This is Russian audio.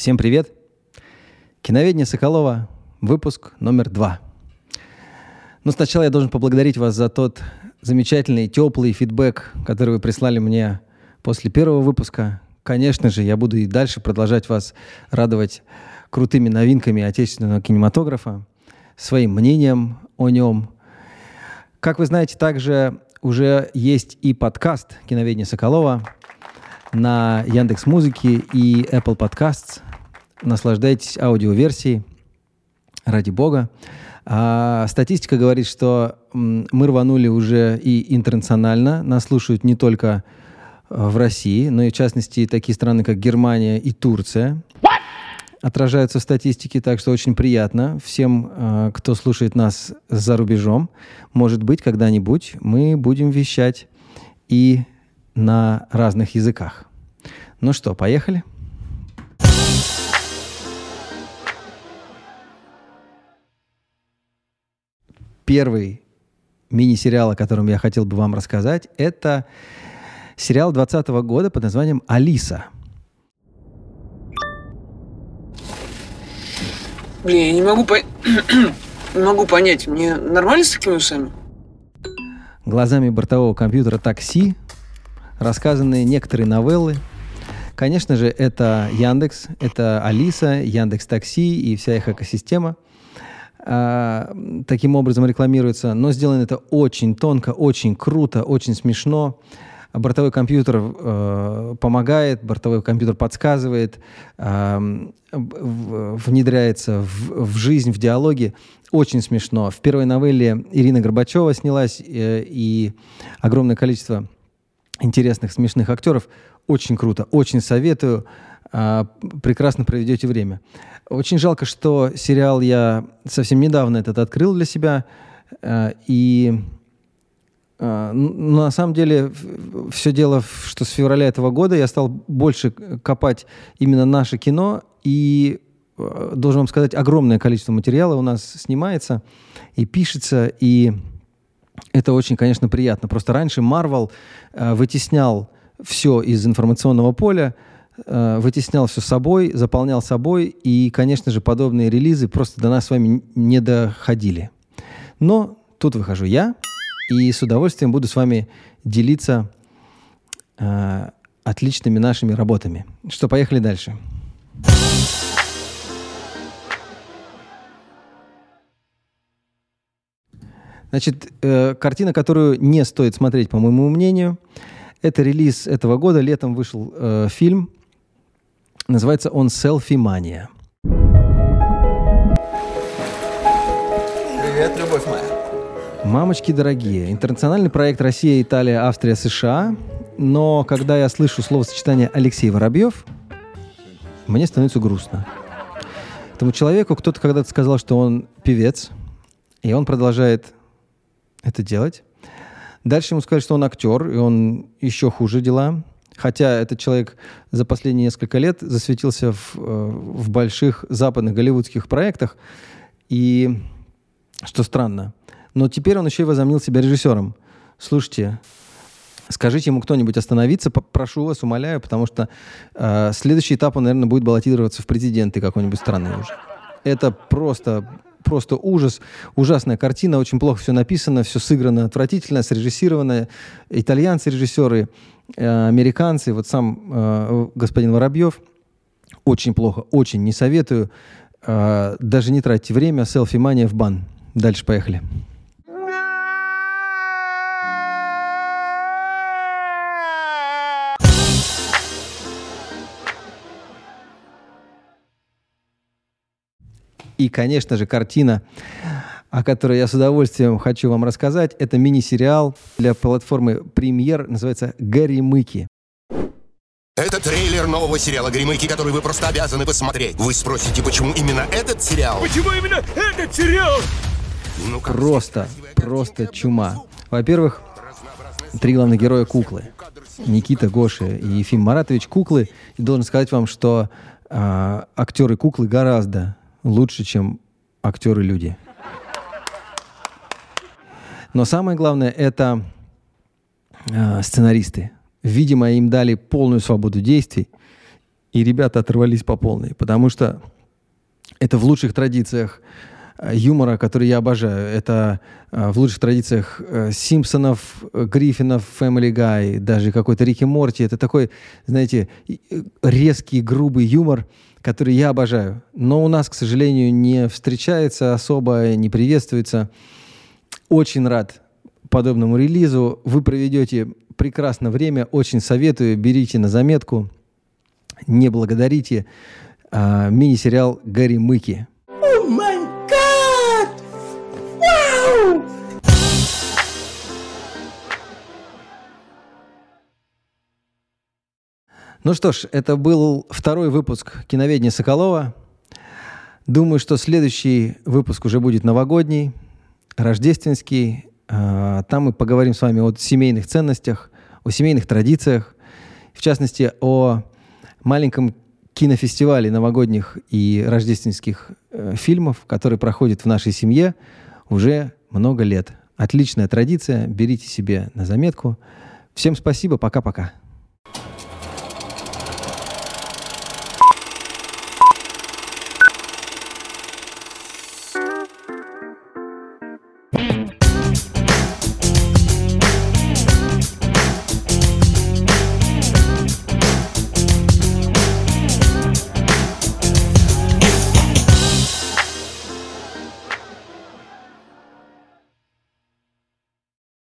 Всем привет! Киноведение Соколова, выпуск номер два. Но сначала я должен поблагодарить вас за тот замечательный, теплый фидбэк, который вы прислали мне после первого выпуска. Конечно же, я буду и дальше продолжать вас радовать крутыми новинками отечественного кинематографа, своим мнением о нем. Как вы знаете, также уже есть и подкаст «Киноведение Соколова», на Яндекс Музыке и Apple Podcasts. Наслаждайтесь аудиоверсией, ради бога. А статистика говорит, что мы рванули уже и интернационально. Нас слушают не только э, в России, но и в частности такие страны, как Германия и Турция. What? Отражаются в статистике, так что очень приятно всем, э, кто слушает нас за рубежом. Может быть, когда-нибудь мы будем вещать и на разных языках. Ну что, поехали? Первый мини-сериал, о котором я хотел бы вам рассказать, это сериал 2020 года под названием «Алиса». Блин, я не могу, по... не могу понять, мне нормально с такими усами? Глазами бортового компьютера такси рассказаны некоторые новеллы. Конечно же, это Яндекс, это Алиса, Яндекс Такси и вся их экосистема. А, таким образом рекламируется, но сделано это очень тонко, очень круто, очень смешно. Бортовой компьютер э, помогает, бортовой компьютер подсказывает, э, внедряется в, в жизнь, в диалоги. Очень смешно. В первой новелле Ирина Горбачева снялась, э, и огромное количество интересных, смешных актеров. Очень круто, очень советую. Э, прекрасно проведете время. Очень жалко, что сериал я совсем недавно этот открыл для себя. Э, и э, ну, на самом деле все дело, что с февраля этого года я стал больше копать именно наше кино. И должен вам сказать, огромное количество материала у нас снимается и пишется. И это очень, конечно, приятно. Просто раньше Marvel вытеснял все из информационного поля, э, вытеснял все собой, заполнял собой, и, конечно же, подобные релизы просто до нас с вами не доходили. Но тут выхожу я, и с удовольствием буду с вами делиться э, отличными нашими работами. Что, поехали дальше. Значит, э, картина, которую не стоит смотреть, по моему мнению, это релиз этого года. Летом вышел э, фильм Называется он «Селфи Мания». Привет, любовь моя. Мамочки дорогие. Интернациональный проект Россия, Италия, Австрия, США. Но когда я слышу словосочетание Алексей Воробьев, мне становится грустно. Этому человеку кто-то когда-то сказал, что он певец, и он продолжает это делать. Дальше ему сказали, что он актер, и он еще хуже дела. Хотя этот человек за последние несколько лет засветился в, э, в больших западных голливудских проектах, и что странно. Но теперь он еще и возомнил себя режиссером. Слушайте, скажите ему кто-нибудь остановиться, прошу вас, умоляю, потому что э, следующий этап он, наверное, будет баллотироваться в президенты какой-нибудь страны уже. Это просто просто ужас, ужасная картина, очень плохо все написано, все сыграно отвратительно, срежиссировано. Итальянцы режиссеры, э, американцы, вот сам э, господин Воробьев, очень плохо, очень не советую. Э, даже не тратьте время, селфи-мания в бан. Дальше поехали. И, конечно же, картина, о которой я с удовольствием хочу вам рассказать, это мини-сериал для платформы «Премьер», называется «Горемыки». Это трейлер нового сериала «Гримыки», который вы просто обязаны посмотреть. Вы спросите, почему именно этот сериал? Почему именно этот сериал? Ну, просто, просто чума. Во-первых, три главных героя куклы. Никита, Гоша и Ефим Маратович куклы. И должен сказать вам, что э, актеры куклы гораздо лучше, чем актеры-люди. Но самое главное — это э, сценаристы. Видимо, им дали полную свободу действий. и ребята оторвались по полной, потому что это в лучших традициях э, юмора, который я обожаю. Это э, в лучших традициях э, Симпсонов, э, Гриффинов, Family Guy, даже какой-то Рики Морти. Это такой, знаете, э, резкий, грубый юмор, который я обожаю. Но у нас, к сожалению, не встречается особо, не приветствуется. Очень рад подобному релизу. Вы проведете прекрасное время. Очень советую. Берите на заметку. Не благодарите. А, мини-сериал «Гарри Мыки». Ну что ж, это был второй выпуск «Киноведения Соколова». Думаю, что следующий выпуск уже будет новогодний, рождественский. А, Там мы поговорим с вами о семейных ценностях, о семейных традициях, в частности, о маленьком кинофестивале новогодних и рождественских э, фильмов, который проходит в нашей семье уже много лет. Отличная традиция, берите себе на заметку. Всем спасибо, пока-пока.